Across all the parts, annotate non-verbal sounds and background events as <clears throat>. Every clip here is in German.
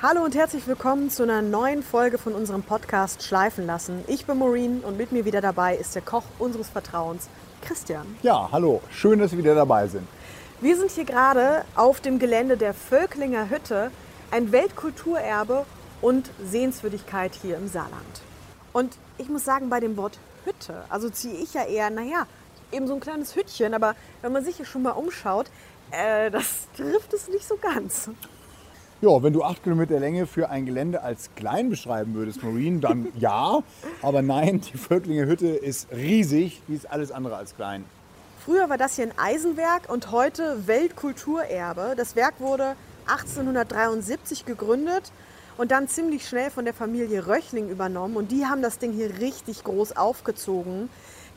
Hallo und herzlich willkommen zu einer neuen Folge von unserem Podcast Schleifen lassen. Ich bin Maureen und mit mir wieder dabei ist der Koch unseres Vertrauens, Christian. Ja, hallo, schön, dass Sie wieder dabei sind. Wir sind hier gerade auf dem Gelände der Völklinger Hütte, ein Weltkulturerbe und Sehenswürdigkeit hier im Saarland. Und ich muss sagen, bei dem Wort Hütte, also ziehe ich ja eher, naja, eben so ein kleines Hüttchen, aber wenn man sich hier schon mal umschaut, äh, das trifft es nicht so ganz. Ja, wenn du acht Kilometer Länge für ein Gelände als klein beschreiben würdest, Maureen, dann <laughs> ja. Aber nein, die Völklinger Hütte ist riesig, die ist alles andere als klein. Früher war das hier ein Eisenwerk und heute Weltkulturerbe. Das Werk wurde 1873 gegründet und dann ziemlich schnell von der Familie Röchling übernommen. Und die haben das Ding hier richtig groß aufgezogen.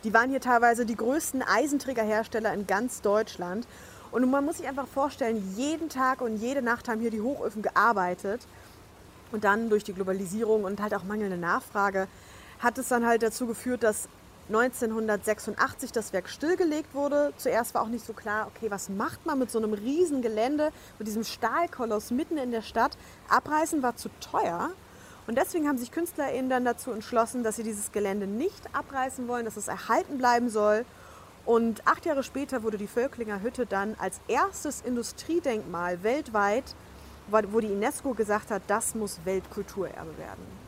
Die waren hier teilweise die größten Eisenträgerhersteller in ganz Deutschland. Und man muss sich einfach vorstellen, jeden Tag und jede Nacht haben hier die Hochöfen gearbeitet. Und dann durch die Globalisierung und halt auch mangelnde Nachfrage hat es dann halt dazu geführt, dass 1986 das Werk stillgelegt wurde. Zuerst war auch nicht so klar, okay, was macht man mit so einem riesen Gelände, mit diesem Stahlkoloss mitten in der Stadt. Abreißen war zu teuer. Und deswegen haben sich KünstlerInnen dann dazu entschlossen, dass sie dieses Gelände nicht abreißen wollen, dass es erhalten bleiben soll und acht Jahre später wurde die Völklinger Hütte dann als erstes Industriedenkmal weltweit, wo die UNESCO gesagt hat, das muss Weltkulturerbe werden.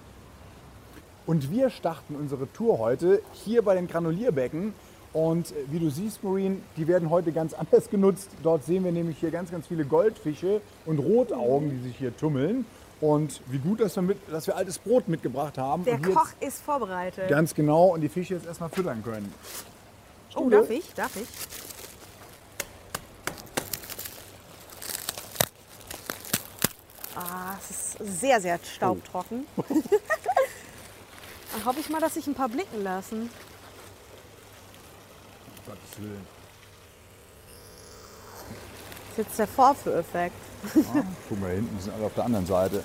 Und wir starten unsere Tour heute hier bei den Granulierbecken. Und äh, wie du siehst, Maureen, die werden heute ganz <laughs> anders genutzt. Dort sehen wir nämlich hier ganz, ganz viele Goldfische und Rotaugen, die sich hier tummeln. Und wie gut, dass wir, mit, dass wir altes Brot mitgebracht haben. Der Koch ist vorbereitet. Ganz genau. Und die Fische jetzt erstmal füttern können. Oh, darf ich? Darf ich? Ah, es ist sehr, sehr staubtrocken. Oh. <laughs> Dann hoffe ich mal, dass sich ein paar blicken lassen. Gottes Willen. Das ist jetzt der Vorführeffekt. Ah, guck mal, hinten, die sind alle auf der anderen Seite.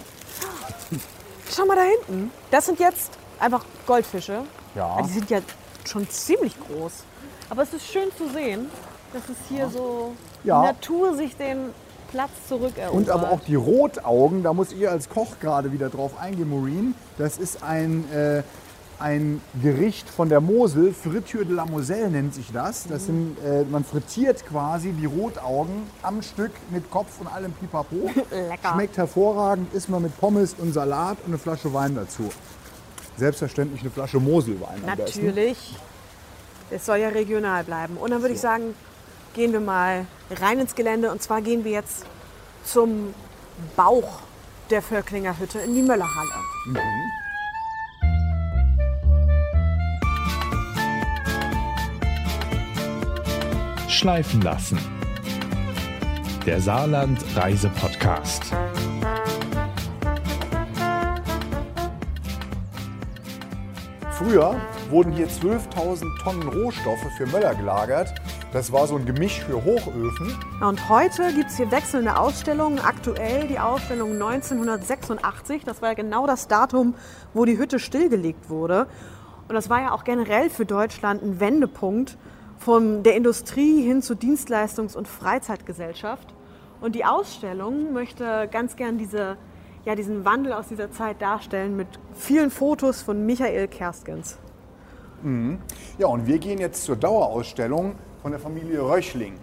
<gasps> Schau mal da hinten. Das sind jetzt einfach Goldfische. Ja. Die sind ja schon ziemlich groß. Aber es ist schön zu sehen, dass es hier so Ja. die Natur sich den Platz zurückerobert. Und aber auch die Rotaugen, da muss ich als Koch gerade wieder drauf eingehen, Maureen. Das ist ein, äh, ein Gericht von der Mosel, Friture de la Moselle nennt sich das. das sind, äh, man frittiert quasi die Rotaugen am Stück mit Kopf und allem Pipapo. <laughs> Lecker. Schmeckt hervorragend, isst man mit Pommes und Salat und eine Flasche Wein dazu. Selbstverständlich eine Flasche Moselwein. Natürlich. Es soll ja regional bleiben. Und dann würde ich sagen, gehen wir mal rein ins Gelände. Und zwar gehen wir jetzt zum Bauch der Völklinger Hütte in die Möllerhalle. Schleifen lassen. Der Saarland Reise Podcast. Früher wurden hier 12.000 Tonnen Rohstoffe für Möller gelagert. Das war so ein Gemisch für Hochöfen. Und heute gibt es hier wechselnde Ausstellungen. Aktuell die Ausstellung 1986. Das war ja genau das Datum, wo die Hütte stillgelegt wurde. Und das war ja auch generell für Deutschland ein Wendepunkt von der Industrie hin zur Dienstleistungs- und Freizeitgesellschaft. Und die Ausstellung möchte ganz gern diese, ja, diesen Wandel aus dieser Zeit darstellen mit vielen Fotos von Michael Kerstgens. Ja, und wir gehen jetzt zur Dauerausstellung von der Familie Röchling.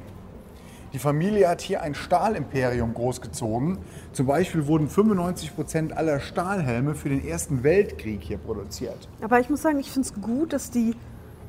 Die Familie hat hier ein Stahlimperium großgezogen. Zum Beispiel wurden 95 Prozent aller Stahlhelme für den Ersten Weltkrieg hier produziert. Aber ich muss sagen, ich finde es gut, dass die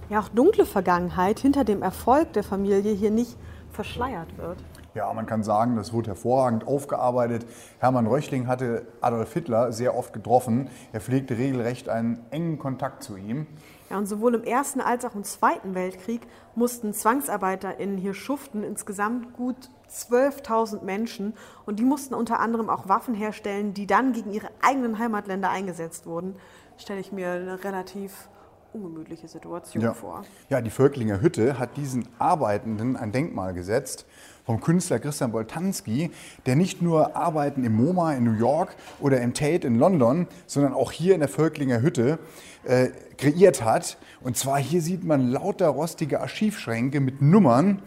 ja auch dunkle Vergangenheit hinter dem Erfolg der Familie hier nicht verschleiert wird. Ja, man kann sagen, das wurde hervorragend aufgearbeitet. Hermann Röchling hatte Adolf Hitler sehr oft getroffen. Er pflegte regelrecht einen engen Kontakt zu ihm. Ja, und sowohl im Ersten als auch im Zweiten Weltkrieg mussten ZwangsarbeiterInnen hier schuften, insgesamt gut 12.000 Menschen. Und die mussten unter anderem auch Waffen herstellen, die dann gegen ihre eigenen Heimatländer eingesetzt wurden. Stelle ich mir eine relativ ungemütliche Situation Ja. vor. ja, die Völklinger Hütte hat diesen Arbeitenden ein Denkmal gesetzt vom Künstler Christian Boltanski, der nicht nur Arbeiten im MoMA in New York oder im Tate in London, sondern auch hier in der Völklinger Hütte äh, kreiert hat. Und zwar hier sieht man lauter rostige Archivschränke mit Nummern.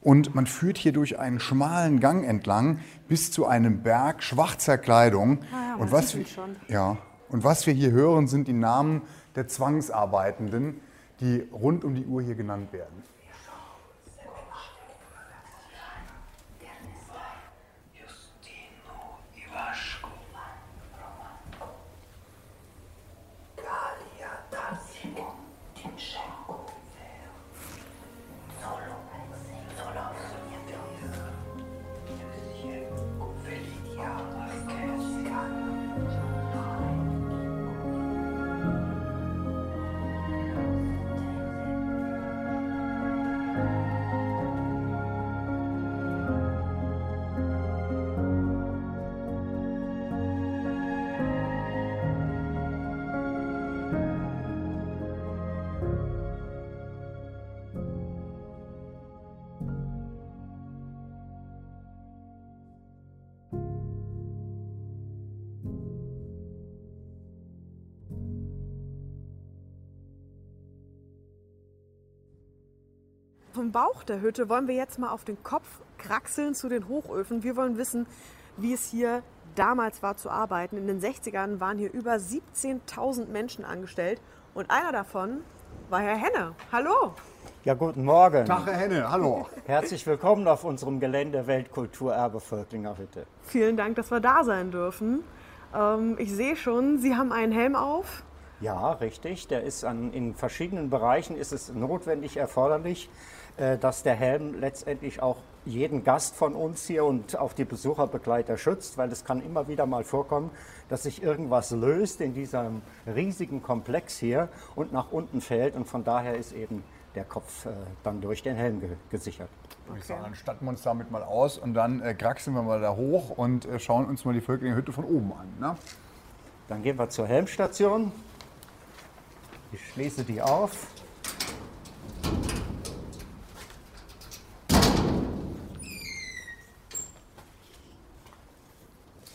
und man führt hier durch einen schmalen Gang entlang bis zu einem Berg schwarzer Kleidung. Ah ja, und, was wir, ja, und was wir hier hören, sind die Namen der Zwangsarbeitenden, die rund um die Uhr hier genannt werden. Vom Bauch der Hütte wollen wir jetzt mal auf den Kopf kraxeln zu den Hochöfen. Wir wollen wissen, wie es hier damals war zu arbeiten. In den 60ern waren hier über 17.000 Menschen angestellt und einer davon war Herr Henne. Hallo! Ja, guten Morgen. Tag, Herr Henne, hallo. Herzlich willkommen auf unserem Gelände Weltkulturerbe Völklinger Hütte. Vielen Dank, dass wir da sein dürfen. Ähm, ich sehe schon, Sie haben einen Helm auf. Ja, richtig. Der ist an, in verschiedenen Bereichen ist es notwendig erforderlich, dass der Helm letztendlich auch jeden Gast von uns hier und auch die Besucherbegleiter schützt, weil es kann immer wieder mal vorkommen, dass sich irgendwas löst in diesem riesigen Komplex hier und nach unten fällt und von daher ist eben der Kopf äh, dann durch den Helm ge gesichert. Ich sage, dann statten wir uns damit mal aus und dann äh, kraxeln wir mal da hoch und äh, schauen uns mal die Völklinger Hütte von oben an. Ne? Dann gehen wir zur Helmstation. Ich schließe die auf.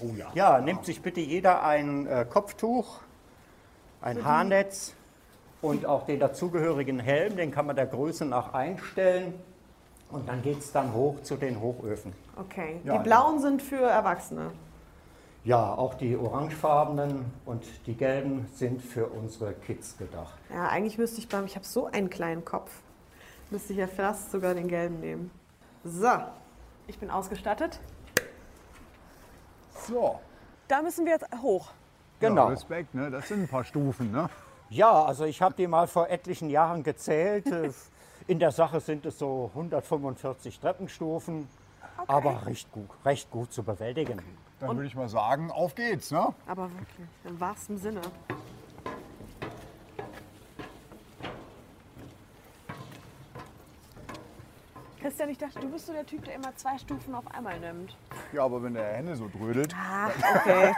Oh ja. Ja, nimmt sich bitte jeder ein äh, Kopftuch, ein Haarnetz und auch den dazugehörigen Helm. Den kann man der Größe nach einstellen. Und dann geht es dann hoch zu den Hochöfen. Okay. Ja, die blauen sind für Erwachsene. Ja, auch die orangefarbenen und die gelben sind für unsere Kids gedacht. Ja, eigentlich müsste ich beim, ich habe so einen kleinen Kopf, müsste ich ja fast sogar den gelben nehmen. So, ich bin ausgestattet. So, Da müssen wir jetzt hoch. Genau. Ja, Respekt, ne? das sind ein paar Stufen. Ne? Ja, also ich habe die mal vor etlichen Jahren gezählt. Äh, In der Sache sind es so 145 Treppenstufen, aber recht gut, recht gut zu bewältigen. Dann würde ich mal sagen, auf geht's. Ne? Aber wirklich, im wahrsten Sinne. Christian, ich dachte, du bist so der Typ, der immer zwei Stufen auf einmal nimmt. Ja, aber wenn der Henne so drödelt. Ah, okay.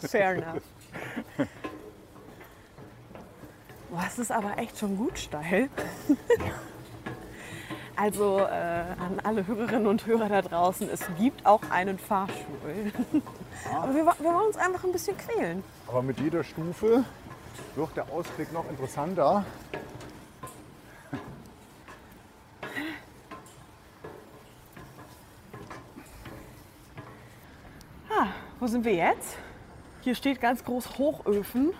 Fair enough. Boah, es ist aber echt schon gut steil. Also äh, an alle Hörerinnen und Hörer da draußen, es gibt auch einen Fahrstuhl. Aber wir, wir wollen uns einfach ein bisschen quälen. Aber mit jeder Stufe wird der Ausblick noch interessanter. Wo sind wir jetzt? Hier steht ganz groß Hochöfen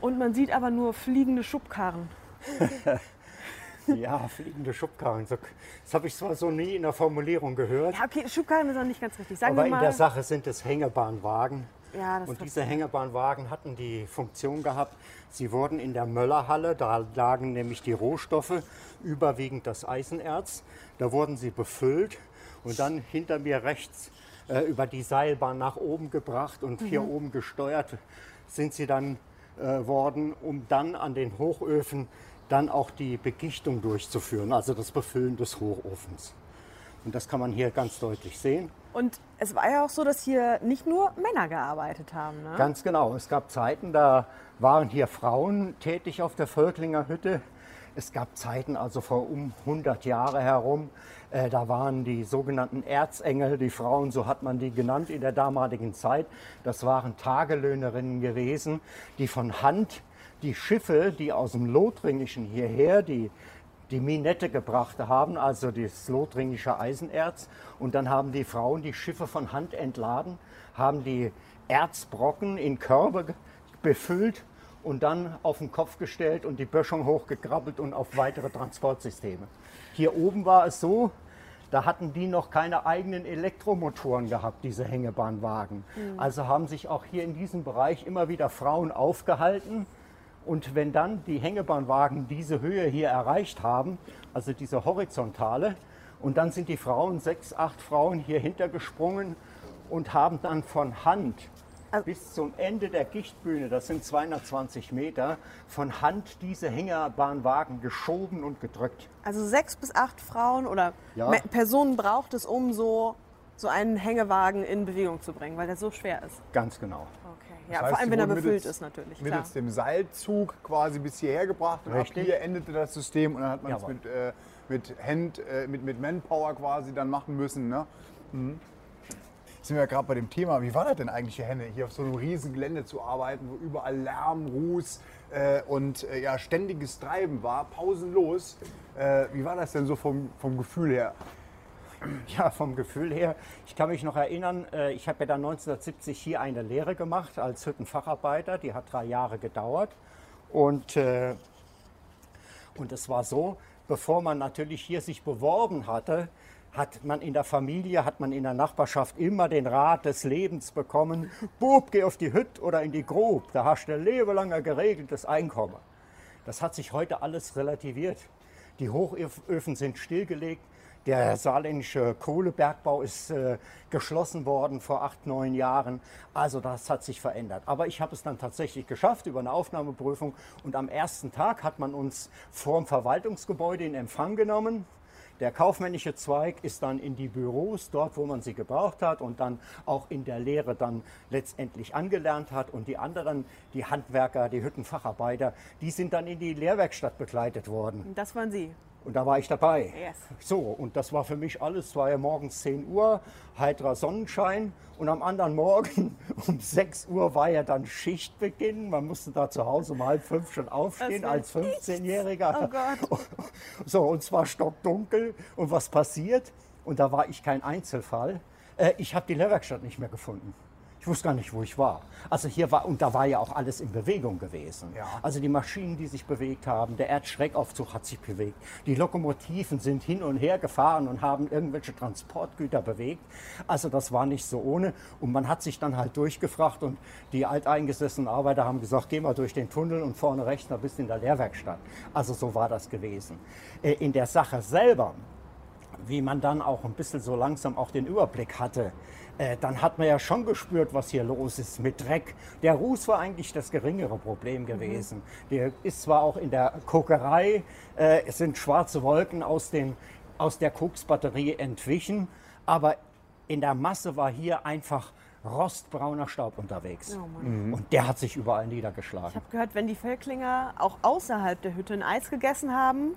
und man sieht aber nur fliegende Schubkarren. <laughs> Ja, fliegende Schubkarren. Das habe ich zwar so nie in der Formulierung gehört, Ja, okay, Schubkarren ist auch nicht ganz richtig. Sagen aber in der Sache sind es Hängebahnwagen. ja, das Und diese Hängebahnwagen hatten die Funktion gehabt, sie wurden in der Möllerhalle, da lagen nämlich die Rohstoffe, überwiegend das Eisenerz, da wurden sie befüllt und dann hinter mir rechts äh, über die Seilbahn nach oben gebracht und hier oben gesteuert sind sie dann äh, worden, um dann an den Hochöfen dann auch die Begichtung durchzuführen, also das Befüllen des Hochofens. Und das kann man hier ganz deutlich sehen. Und es war ja auch so, dass hier nicht nur Männer gearbeitet haben. Ne? Ganz genau. Es gab Zeiten, da waren hier Frauen tätig auf der Völklinger Hütte. Es gab Zeiten, also vor um 100 Jahre herum, äh, da waren die sogenannten Erzengel, die Frauen, so hat man die genannt in der damaligen Zeit. Das waren Tagelöhnerinnen gewesen, die von Hand die Schiffe, die aus dem Lothringischen hierher, die die Minette gebracht haben, also das lothringische Eisenerz. Und dann haben die Frauen die Schiffe von Hand entladen, haben die Erzbrocken in Körbe befüllt und dann auf den Kopf gestellt und die Böschung hochgekrabbelt und auf weitere Transportsysteme. Hier oben war es so, da hatten die noch keine eigenen Elektromotoren gehabt, diese Hängebahnwagen. Also haben sich auch hier in diesem Bereich immer wieder Frauen aufgehalten. Und wenn dann die Hängebahnwagen diese Höhe hier erreicht haben, also diese horizontale, und dann sind die Frauen, sechs, acht Frauen hier hintergesprungen und haben dann von Hand bis zum Ende der Gichtbühne, das sind 220 Meter, von Hand diese Hängebahnwagen geschoben und gedrückt. Also sechs bis acht Frauen oder Ja. Personen braucht es, um so, so einen Hängewagen in Bewegung zu bringen, weil der so schwer ist. Ganz genau. Okay. Das Ja, heißt, vor allem, wenn er befüllt mittels- ist natürlich. Klar. Mittels dem Seilzug quasi bis hierher gebracht und ab Richtig. hier endete das System und dann hat man es mit, äh, mit, Hand, äh, mit, mit Manpower quasi dann machen müssen. Ne? Mhm. Sind wir gerade bei dem Thema, wie war das denn eigentlich, Henne, hier auf so einem riesen Gelände zu arbeiten, wo überall Lärm, Ruß äh, und äh, ja, ständiges Treiben war, pausenlos. Äh, wie war das denn so vom, vom Gefühl her? <clears throat> Ja, vom Gefühl her. Ich kann mich noch erinnern, äh, ich habe ja dann 1970 hier eine Lehre gemacht als Hüttenfacharbeiter. Die hat drei Jahre gedauert. Und, äh, und es war so, bevor man natürlich hier sich beworben hatte, hat man in der Familie, hat man in der Nachbarschaft immer den Rat des Lebens bekommen, Bub, geh auf die Hütte oder in die Grub, da hast du ein lebenlanger geregeltes Einkommen. Das hat sich heute alles relativiert. Die Hochöfen sind stillgelegt. Der saarländische Kohlebergbau ist äh, geschlossen worden vor acht, neun Jahren. Also das hat sich verändert. Aber ich habe es dann tatsächlich geschafft über eine Aufnahmeprüfung. Und am ersten Tag hat man uns vorm Verwaltungsgebäude in Empfang genommen. Der kaufmännische Zweig ist dann in die Büros, dort wo man sie gebraucht hat und dann auch in der Lehre dann letztendlich angelernt hat. Und die anderen, die Handwerker, die Hüttenfacharbeiter, die sind dann in die Lehrwerkstatt begleitet worden. Das waren Sie. Und da war ich dabei. Yes. So, und das war für mich alles, es war ja morgens 10 Uhr, heiterer Sonnenschein und am anderen Morgen <laughs> um 6 Uhr war ja dann Schichtbeginn. Man musste da zu Hause um halb fünf schon aufstehen als 15-Jähriger. Oh. <laughs> So, und zwar stockdunkel. Und was passiert? Und da war ich kein Einzelfall. Äh, ich habe die Lehrwerkstatt nicht mehr gefunden. Ich wusste gar nicht, wo ich war. Also hier war, und da war ja auch alles in Bewegung gewesen. Ja. Also die Maschinen, die sich bewegt haben, der Erdschreckaufzug hat sich bewegt. Die Lokomotiven sind hin und her gefahren und haben irgendwelche Transportgüter bewegt. Also das war nicht so ohne. Und man hat sich dann halt durchgefragt und die alteingesessenen Arbeiter haben gesagt, geh mal durch den Tunnel und vorne rechts, da bist du in der Lehrwerkstatt. Also so war das gewesen. Äh, In der Sache selber, wie man dann auch ein bisschen so langsam auch den Überblick hatte, äh, dann hat man ja schon gespürt, was hier los ist mit Dreck. Der Ruß war eigentlich das geringere Problem gewesen. Der ist zwar auch in der Kokerei, äh, es sind schwarze Wolken aus, den, aus der Koksbatterie entwichen, aber in der Masse war hier einfach rostbrauner Staub unterwegs. Oh Mann. Und der hat sich überall Ich niedergeschlagen. habe gehört, wenn die Feldklinger auch außerhalb der Hütte ein Eis gegessen haben,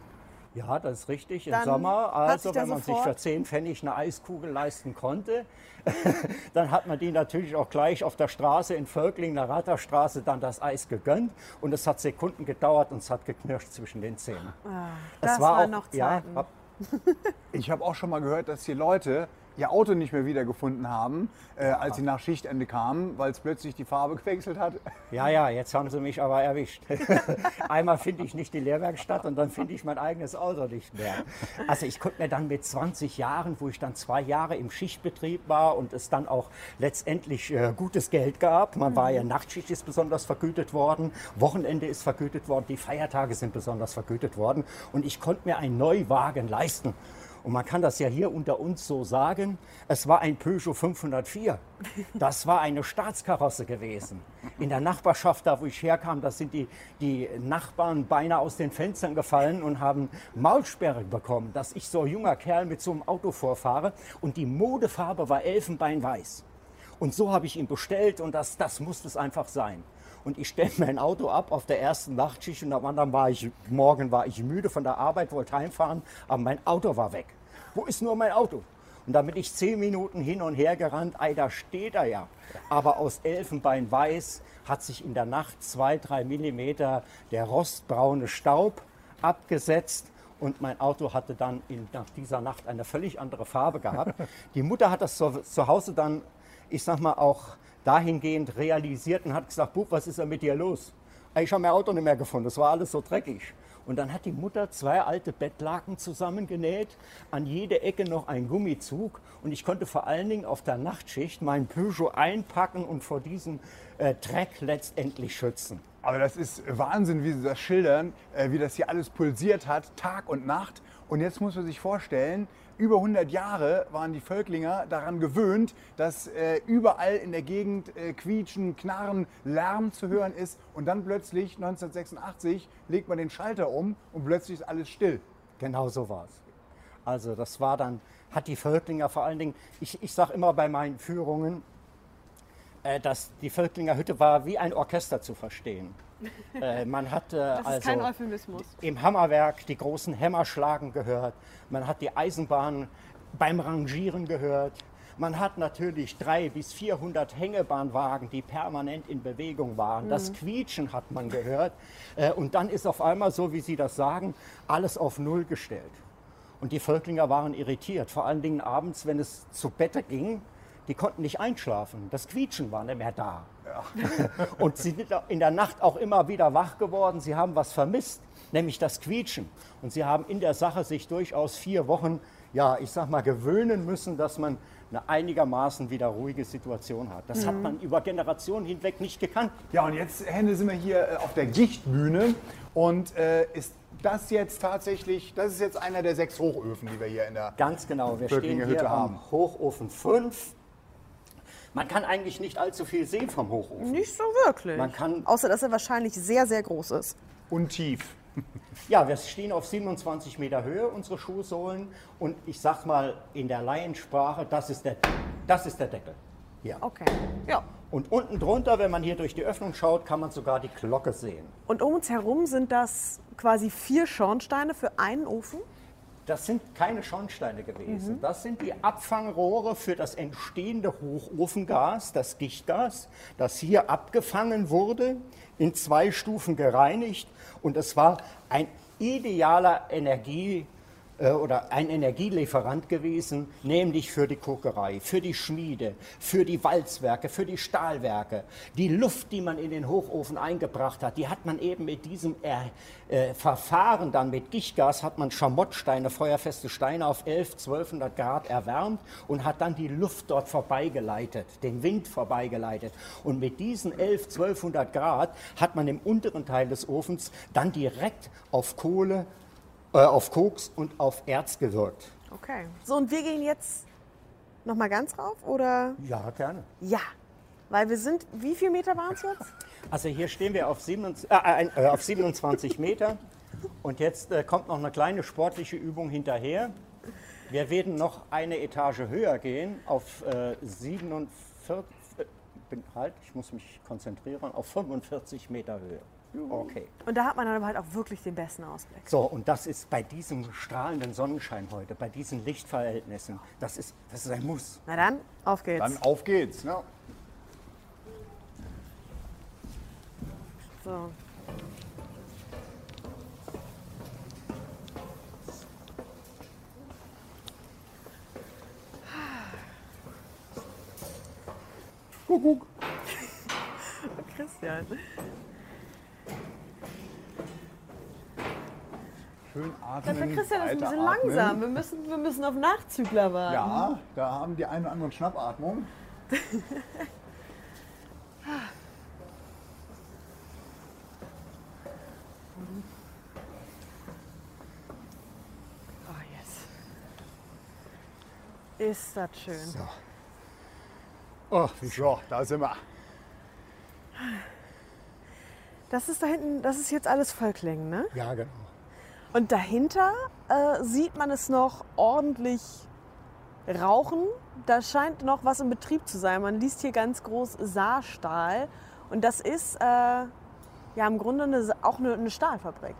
Ja, das ist richtig. Im Dann Sommer, also wenn man sich für 10 Pfennig eine Eiskugel leisten konnte, <laughs> dann hat man die natürlich auch gleich auf der Straße in Völkling, der Ratterstraße, dann das Eis gegönnt. Und es hat Sekunden gedauert und es hat geknirscht zwischen den Zähnen. Ah, Es das waren auch- noch ja, Zeiten. hab- <laughs> Ich habe auch schon mal gehört, dass hier Leute ihr Auto nicht mehr wiedergefunden haben, äh, als sie nach Schichtende kamen, weil es plötzlich die Farbe gewechselt hat. Ja, ja, jetzt haben sie mich aber erwischt. <laughs> Einmal finde ich nicht die Lehrwerkstatt und dann finde ich mein eigenes Auto nicht mehr. Also ich konnte mir dann mit 20 Jahren, wo ich dann zwei Jahre im Schichtbetrieb war und es dann auch letztendlich äh, gutes Geld gab, man war ja Nachtschicht ist besonders vergütet worden, Wochenende ist vergütet worden, die Feiertage sind besonders vergütet worden und ich konnte mir einen Neuwagen leisten. Und man kann das ja hier unter uns so sagen, es war ein Peugeot 504. <laughs> Das war eine Staatskarosse gewesen. In der Nachbarschaft, da wo ich herkam, da sind die, die Nachbarn beinahe aus den Fenstern gefallen und haben Maulsperre bekommen, dass ich so ein junger Kerl mit so einem Auto vorfahre. Und die Modefarbe war elfenbeinweiß. Und so habe ich ihn bestellt und das, das musste es einfach sein. Und ich stelle mein Auto ab auf der ersten Nachtschicht und am anderen war ich, morgen war ich müde von der Arbeit, wollte heimfahren, aber mein Auto war weg. Wo ist nur mein Auto? Und da bin ich zehn Minuten hin und her gerannt, ei, da steht er ja. Aber aus Elfenbein weiß hat sich in der Nacht zwei, drei Millimeter der rostbraune Staub abgesetzt. und mein Auto hatte dann in, nach dieser Nacht eine völlig andere Farbe gehabt. Die Mutter hat das zu, zu Hause dann, ich sag mal, auch dahingehend realisiert und hat gesagt, Bub, was ist denn mit dir los? Ich habe mein Auto nicht mehr gefunden, das war alles so dreckig. Und dann hat die Mutter zwei alte Bettlaken zusammengenäht, an jede Ecke noch ein Gummizug. Und ich konnte vor allen Dingen auf der Nachtschicht mein Peugeot einpacken und vor diesem äh, Dreck letztendlich schützen. Aber das ist Wahnsinn, wie Sie das schildern, äh, wie das hier alles pulsiert hat, Tag und Nacht. Und jetzt muss man sich vorstellen, über 100 Jahre waren die Völklinger daran gewöhnt, dass äh, überall in der Gegend äh, Quietschen, Knarren, Lärm zu hören ist. Und dann plötzlich, 1986, legt man den Schalter um und plötzlich ist alles still. Genau so war es. Also das war dann, hat die Völklinger vor allen Dingen, ich, ich sage immer bei meinen Führungen, äh, dass die Völklinger Hütte war wie ein Orchester zu verstehen. Äh, man hat äh, also im Hammerwerk die großen Hämmer schlagen gehört. Man hat die Eisenbahn beim Rangieren gehört. Man hat natürlich drei bis 400 Hängebahnwagen, die permanent in Bewegung waren. Das Quietschen hat man gehört. Äh, Und dann ist auf einmal, so wie Sie das sagen, alles auf Null gestellt. Und die Völklinger waren irritiert, vor allen Dingen abends, wenn es zu Bette ging. Die konnten nicht einschlafen. Das Quietschen war nicht mehr da. <laughs> Und sie sind in der Nacht auch immer wieder wach geworden. Sie haben was vermisst, nämlich das Quietschen. Und sie haben in der Sache sich durchaus vier Wochen, ja, ich sag mal, gewöhnen müssen, dass man eine einigermaßen wieder ruhige Situation hat. Das hat man über Generationen hinweg nicht gekannt. Ja, und jetzt, Hände, sind wir hier äh, auf der Gichtbühne. Und äh, ist das jetzt tatsächlich, das ist jetzt einer der sechs Hochöfen, die wir hier in der Ganz genau, wir stehen hier Hütte am haben. Hochofen 5. Man kann eigentlich nicht allzu viel sehen vom Hochofen. Nicht so wirklich. Man kann- Außer, dass er wahrscheinlich sehr, sehr groß ist. und tief. <laughs> Ja, wir stehen auf 27 Meter Höhe, unsere Schuhsohlen. Und ich sag mal in der Laiensprache, das ist der, das ist der Deckel. Hier. Okay. Ja. Und unten drunter, wenn man hier durch die Öffnung schaut, kann man sogar die Glocke sehen. Und um uns herum sind das quasi vier Schornsteine für einen Ofen. Das sind keine Schornsteine gewesen. Das sind die Abfangrohre für das entstehende Hochofengas, das Gichtgas, das hier abgefangen wurde, in zwei Stufen gereinigt. Und es war ein idealer Energie- oder ein Energielieferant gewesen, nämlich für die Kokerei, für die Schmiede, für die Walzwerke, für die Stahlwerke. Die Luft, die man in den Hochofen eingebracht hat, die hat man eben mit diesem äh, äh, Verfahren dann mit Gichtgas, hat man Schamottsteine, feuerfeste Steine auf 11, 1200 Grad erwärmt und hat dann die Luft dort vorbeigeleitet, den Wind vorbeigeleitet. Und mit diesen 11, 1200 Grad hat man im unteren Teil des Ofens dann direkt auf Kohle, äh, auf Koks und auf Erz gewirkt. Okay. So, und wir gehen jetzt noch mal ganz rauf, oder? Ja, gerne. Ja. Weil wir sind, wie viel Meter waren es jetzt? <laughs> Also hier stehen wir auf 27, äh, äh, auf 27 Meter und jetzt äh, kommt noch eine kleine sportliche Übung hinterher. Wir werden noch eine Etage höher gehen auf äh, 47, äh, bin, halt, ich muss mich konzentrieren, auf 45 Meter Höhe. Okay. Und da hat man dann aber halt auch wirklich den besten Ausblick. So, und das ist bei diesem strahlenden Sonnenschein heute, bei diesen Lichtverhältnissen, das ist, das ist ein Muss. Na dann, auf geht's. Dann auf geht's. Ne? So. Kuckuck. <laughs> Christian. Schön Der atmen. Christian ist ein bisschen weiteratmen. langsam. Wir müssen, wir müssen auf Nachzügler warten. Ja, da haben die einen oder anderen Schnappatmung. <laughs> Oh, yes. Ist das schön. Oh, wie So, da sind wir. Das ist da hinten, das ist jetzt alles Völklingen, ne? Ja, genau. Und dahinter äh, sieht man es noch ordentlich rauchen. Da scheint noch was in Betrieb zu sein. Man liest hier ganz groß Saarstahl. Und das ist äh, ja im Grunde eine, auch eine, eine Stahlfabrik.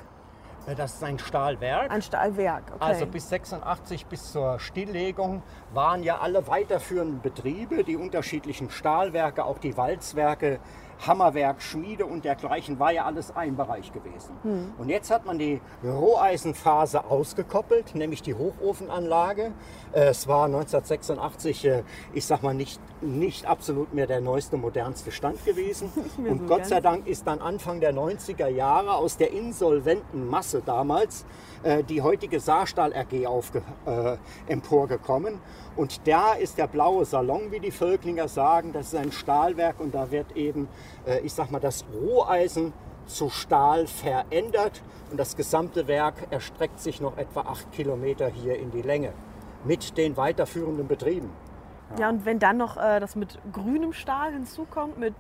Das ist ein Stahlwerk. Ein Stahlwerk. Okay. Also bis 86, bis zur Stilllegung, waren ja alle weiterführenden Betriebe, die unterschiedlichen Stahlwerke, auch die Walzwerke, Hammerwerk, Schmiede und dergleichen war ja alles ein Bereich gewesen. Hm. Und jetzt hat man die Roheisenphase ausgekoppelt, nämlich die Hochofenanlage. Äh, Es war 1986, äh, ich sag mal, nicht, nicht absolut mehr der neueste, modernste Stand gewesen. <laughs> Und so Gott sei Dank ist dann Anfang der 90er Jahre aus der insolventen Masse damals äh, die heutige Saarstahl AG aufge, äh, emporgekommen. Und da ist der blaue Salon, wie die Völklinger sagen, das ist ein Stahlwerk und da wird eben, äh, ich sag mal, das Roheisen zu Stahl verändert und das gesamte Werk erstreckt sich noch etwa acht Kilometer hier in die Länge mit den weiterführenden Betrieben. Ja, und wenn dann noch äh, das mit grünem Stahl hinzukommt, mit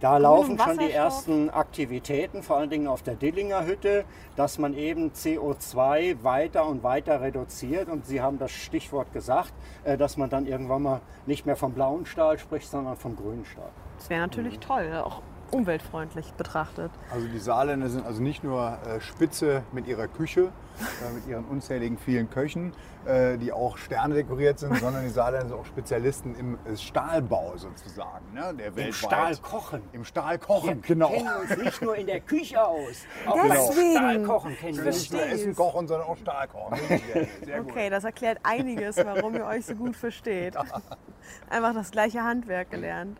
Da laufen schon die ersten Aktivitäten, vor allen Dingen auf der Dillinger Hütte, dass man eben CO2 weiter und weiter reduziert. Und Sie haben das Stichwort gesagt, äh, dass man dann irgendwann mal nicht mehr vom blauen Stahl spricht, sondern vom grünen Stahl. Das wäre natürlich toll, auch umweltfreundlich betrachtet. Also die Saarländer sind also nicht nur äh, Spitze mit ihrer Küche, äh, mit ihren unzähligen vielen Köchen, äh, die auch Sterne dekoriert sind, <laughs> sondern die Saarländer sind auch Spezialisten im äh, Stahlbau sozusagen, ne? der weltweit. Stahlkochen. Im Stahlkochen, Wir genau. kennen uns nicht nur in der Küche aus, auch Deswegen. im Stahlkochen kennen wir uns. Nicht nur. Essen kochen, sondern auch Stahlkochen. Sehr, sehr gut. Okay, das erklärt einiges, warum ihr euch so gut versteht. <laughs> Einfach das gleiche Handwerk gelernt.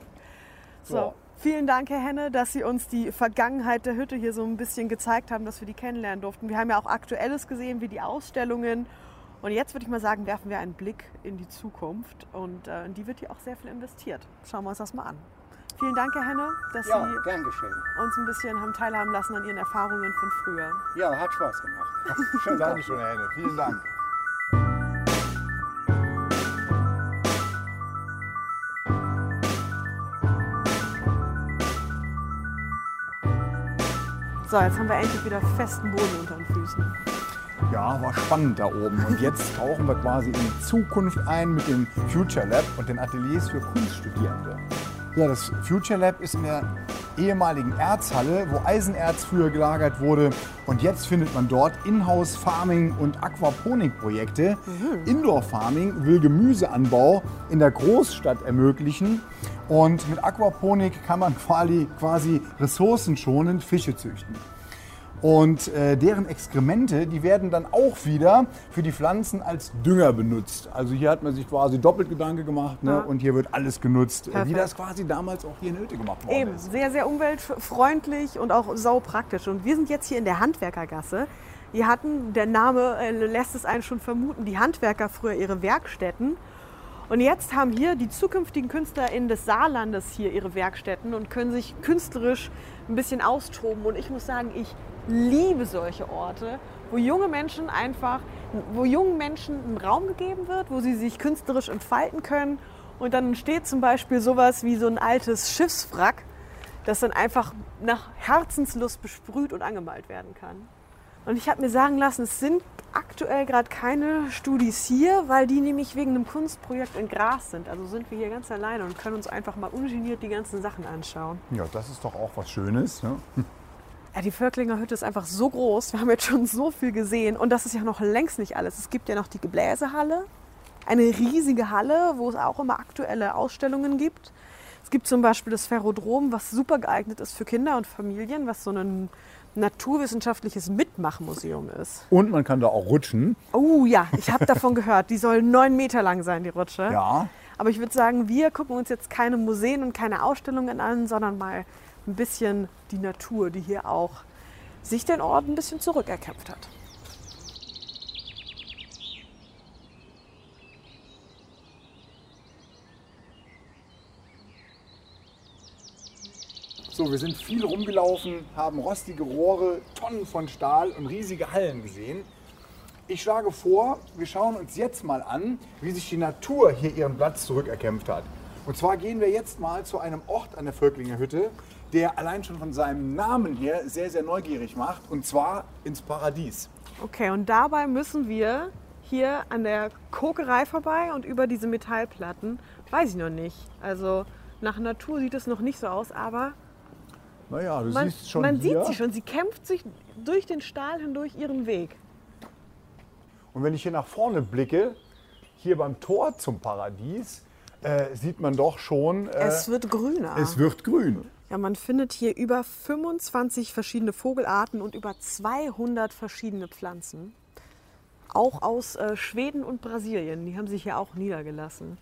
So, So. Vielen Dank, Herr Henne, dass Sie uns die Vergangenheit der Hütte hier so ein bisschen gezeigt haben, dass wir die kennenlernen durften. Wir haben ja auch Aktuelles gesehen, wie die Ausstellungen. Und jetzt würde ich mal sagen, werfen wir einen Blick in die Zukunft. Und äh, in die wird hier auch sehr viel investiert. Schauen wir uns das mal an. Vielen Dank, Herr Henne, dass Ja, Sie uns ein bisschen haben teilhaben lassen an Ihren Erfahrungen von früher. Ja, hat Spaß gemacht. <laughs> Schönen. Dankeschön, Herr Henne. Vielen Dank. So, jetzt haben wir endlich wieder festen Boden unter den Füßen. Ja, war spannend da oben. Und jetzt tauchen wir quasi in die Zukunft ein mit dem Future Lab und den Ateliers für Kunststudierende. Ja, das Future Lab ist in der ehemaligen Erzhalle, wo Eisenerz früher gelagert wurde. Und jetzt findet man dort Inhouse-Farming und Aquaponik-Projekte. Indoor-Farming will Gemüseanbau in der Großstadt ermöglichen. Und mit Aquaponik kann man quasi, quasi ressourcenschonend Fische züchten. Und äh, deren Exkremente, die werden dann auch wieder für die Pflanzen als Dünger benutzt. Also hier hat man sich quasi doppelt Gedanke gemacht ne? Ja. und hier wird alles genutzt, äh, wie Perfekt. das quasi damals auch hier in Hütte gemacht worden Eben, ist. sehr, sehr umweltfreundlich und auch saupraktisch. Und wir sind jetzt hier in der Handwerkergasse. Hier hatten, der Name äh, lässt es einen schon vermuten, die Handwerker früher ihre Werkstätten. Und jetzt haben hier die zukünftigen KünstlerInnen des Saarlandes hier ihre Werkstätten und können sich künstlerisch ein bisschen austoben. Und ich muss sagen, ich liebe solche Orte, wo junge Menschen einfach, wo jungen Menschen ein Raum gegeben wird, wo sie sich künstlerisch entfalten können. Und dann entsteht zum Beispiel sowas wie so ein altes Schiffswrack, das dann einfach nach Herzenslust besprüht und angemalt werden kann. Und ich habe mir sagen lassen, es sind aktuell gerade keine Studis hier, weil die nämlich wegen einem Kunstprojekt in Gras sind. Also sind wir hier ganz alleine und können uns einfach mal ungeniert die ganzen Sachen anschauen. Ja, das ist doch auch was Schönes. Ne? <laughs> Ja, die Völklinger Hütte ist einfach so groß. Wir haben jetzt schon so viel gesehen. Und das ist ja noch längst nicht alles. Es gibt ja noch die Gebläsehalle, eine riesige Halle, wo es auch immer aktuelle Ausstellungen gibt. Es gibt zum Beispiel das Ferrodrom, was super geeignet ist für Kinder und Familien, was so ein naturwissenschaftliches Mitmachmuseum ist. Und man kann da auch rutschen. Oh ja, ich habe davon gehört. Die soll neun Meter lang sein, die Rutsche. Ja, Aber ich würde sagen, wir gucken uns jetzt keine Museen und keine Ausstellungen an, sondern mal ein bisschen die Natur, die hier auch sich den Ort ein bisschen zurückerkämpft hat. So, wir sind viel rumgelaufen, haben rostige Rohre, Tonnen von Stahl und riesige Hallen gesehen. Ich schlage vor, wir schauen uns jetzt mal an, wie sich die Natur hier ihren Platz zurückerkämpft hat. Und zwar gehen wir jetzt mal zu einem Ort an der Völklinger Hütte, der allein schon von seinem Namen her sehr, sehr neugierig macht. Und zwar ins Paradies. Okay, und dabei müssen wir hier an der Kokerei vorbei und über diese Metallplatten. Weiß ich noch nicht. Also nach Natur sieht es noch nicht so aus, aber Naja, du man, siehst schon man hier. sieht sie schon. Sie kämpft sich durch den Stahl hindurch ihren Weg. Und wenn ich hier nach vorne blicke, hier beim Tor zum Paradies, äh, sieht man doch schon, äh, Es wird grüner. es wird grün. Ja, man findet hier über 25 verschiedene Vogelarten und über 200 verschiedene Pflanzen. Auch aus äh, Schweden und Brasilien. Die haben sich hier auch niedergelassen.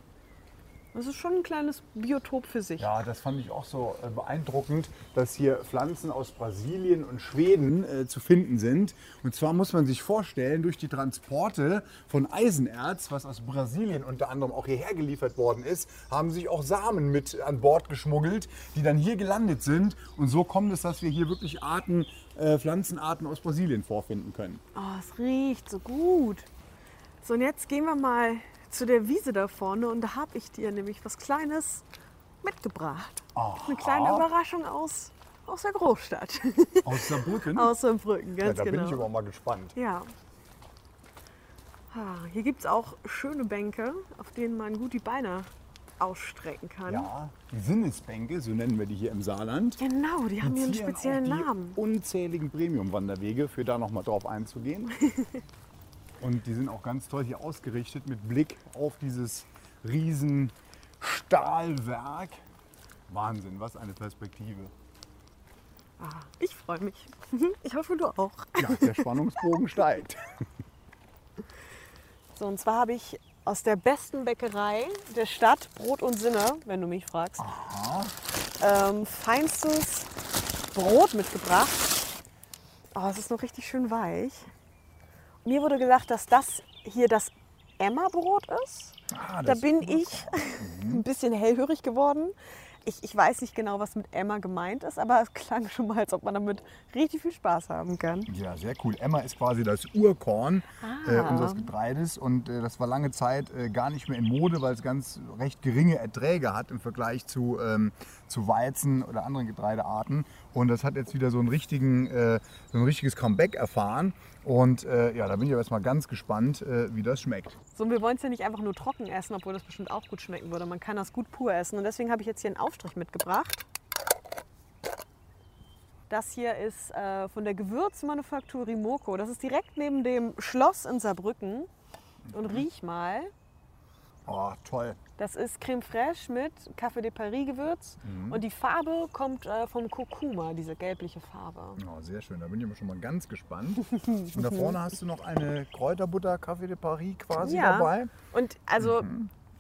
Das ist schon ein kleines Biotop für sich. Ja, das fand ich auch so äh, beeindruckend, dass hier Pflanzen aus Brasilien und Schweden äh, zu finden sind. Und zwar muss man sich vorstellen, durch die Transporte von Eisenerz, was aus Brasilien unter anderem auch hierher geliefert worden ist, haben sich auch Samen mit an Bord geschmuggelt, die dann hier gelandet sind. Und so kommt es, dass wir hier wirklich Arten, äh, Pflanzenarten aus Brasilien vorfinden können. Oh, es riecht so gut. So, und jetzt gehen wir mal zu der Wiese da vorne und da habe ich dir nämlich was Kleines mitgebracht. Eine kleine Überraschung aus, aus der Großstadt. <laughs> Aus Saarbrücken? aus Saarbrücken, ja, ganz da genau. bin ich aber mal gespannt. Ja. Ah, hier gibt es auch schöne Bänke, auf denen man gut die Beine ausstrecken kann. Ja, die Sinnesbänke, so nennen wir die hier im Saarland. Genau, die haben hier einen speziellen auch die Namen. Unzähligen Premium-Wanderwege, für da nochmal drauf einzugehen. <laughs> Und die sind auch ganz toll hier ausgerichtet mit Blick auf dieses riesen Stahlwerk. Wahnsinn, was eine Perspektive. Ah, ich freue mich. <laughs> Ich hoffe, du auch. Ja, der <laughs> Spannungsbogen steigt. So, und zwar habe ich aus der besten Bäckerei der Stadt Brot und Sinne, wenn du mich fragst, ähm, feinstes Brot mitgebracht. Oh, es ist noch richtig schön weich. Mir wurde gesagt, dass das hier das Emma-Brot ist. Ah, Da bin ich <laughs> ein bisschen hellhörig geworden. Ich, ich weiß nicht genau, was mit Emma gemeint ist, aber es klang <laughs> schon mal, als ob man damit richtig viel Spaß haben kann. Ja, sehr cool. Emma ist quasi das Urkorn äh, Ah. unseres Getreides und äh, das war lange Zeit äh, gar nicht mehr in Mode, weil es ganz recht geringe Erträge hat im Vergleich zu, ähm, zu Weizen oder anderen Getreidearten. Und das hat jetzt wieder so, einen richtigen, äh, so ein richtiges Comeback erfahren. Und äh, ja, da bin ich aber erstmal ganz gespannt, äh, wie das schmeckt. So, und wir wollen es ja nicht einfach nur trocken essen, obwohl das bestimmt auch gut schmecken würde. Man kann das gut pur essen. Und deswegen habe ich jetzt hier einen Aufstrich mitgebracht. Das hier ist äh, von der Gewürzmanufaktur Rimoko. Das ist direkt neben dem Schloss in Saarbrücken. Und riech mal. Oh, toll. Das ist Creme Fraiche mit Café de Paris Gewürz. Und die Farbe kommt äh, vom Kurkuma, diese gelbliche Farbe. Oh, sehr schön, da bin ich schon mal ganz gespannt. <laughs> Und da vorne hast du noch eine Kräuterbutter Café de Paris quasi Ja. dabei. Und also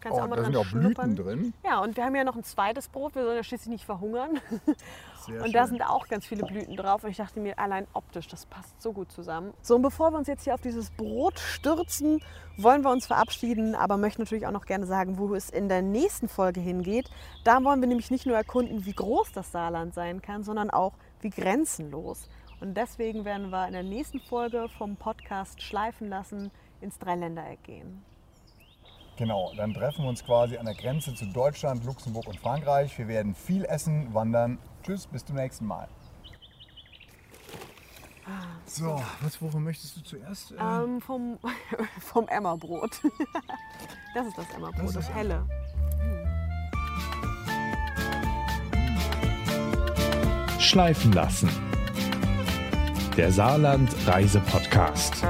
kannst Oh, auch mal da sind auch schnuppern. Blüten drin. Ja, und wir haben ja noch ein zweites Brot. Wir sollen ja schließlich nicht verhungern. <laughs> Sehr Und da schön. sind auch ganz viele Blüten drauf. Und ich dachte mir, allein optisch, das passt so gut zusammen. So, und bevor wir uns jetzt hier auf dieses Brot stürzen, wollen wir uns verabschieden. Aber möchten natürlich auch noch gerne sagen, wo es in der nächsten Folge hingeht. Da wollen wir nämlich nicht nur erkunden, wie groß das Saarland sein kann, sondern auch wie grenzenlos. Und deswegen werden wir in der nächsten Folge vom Podcast Schleifen lassen ins Dreiländereck gehen. Genau, dann treffen wir uns quasi an der Grenze zu Deutschland, Luxemburg und Frankreich. Wir werden viel essen, wandern. Tschüss, bis zum nächsten Mal. So, was, wovon möchtest du zuerst? Äh, Ähm, vom, <laughs> vom Emmerbrot. <laughs> Das ist das Emmerbrot, Das das, helle. Schleifen lassen. Der Saarland Reise Podcast.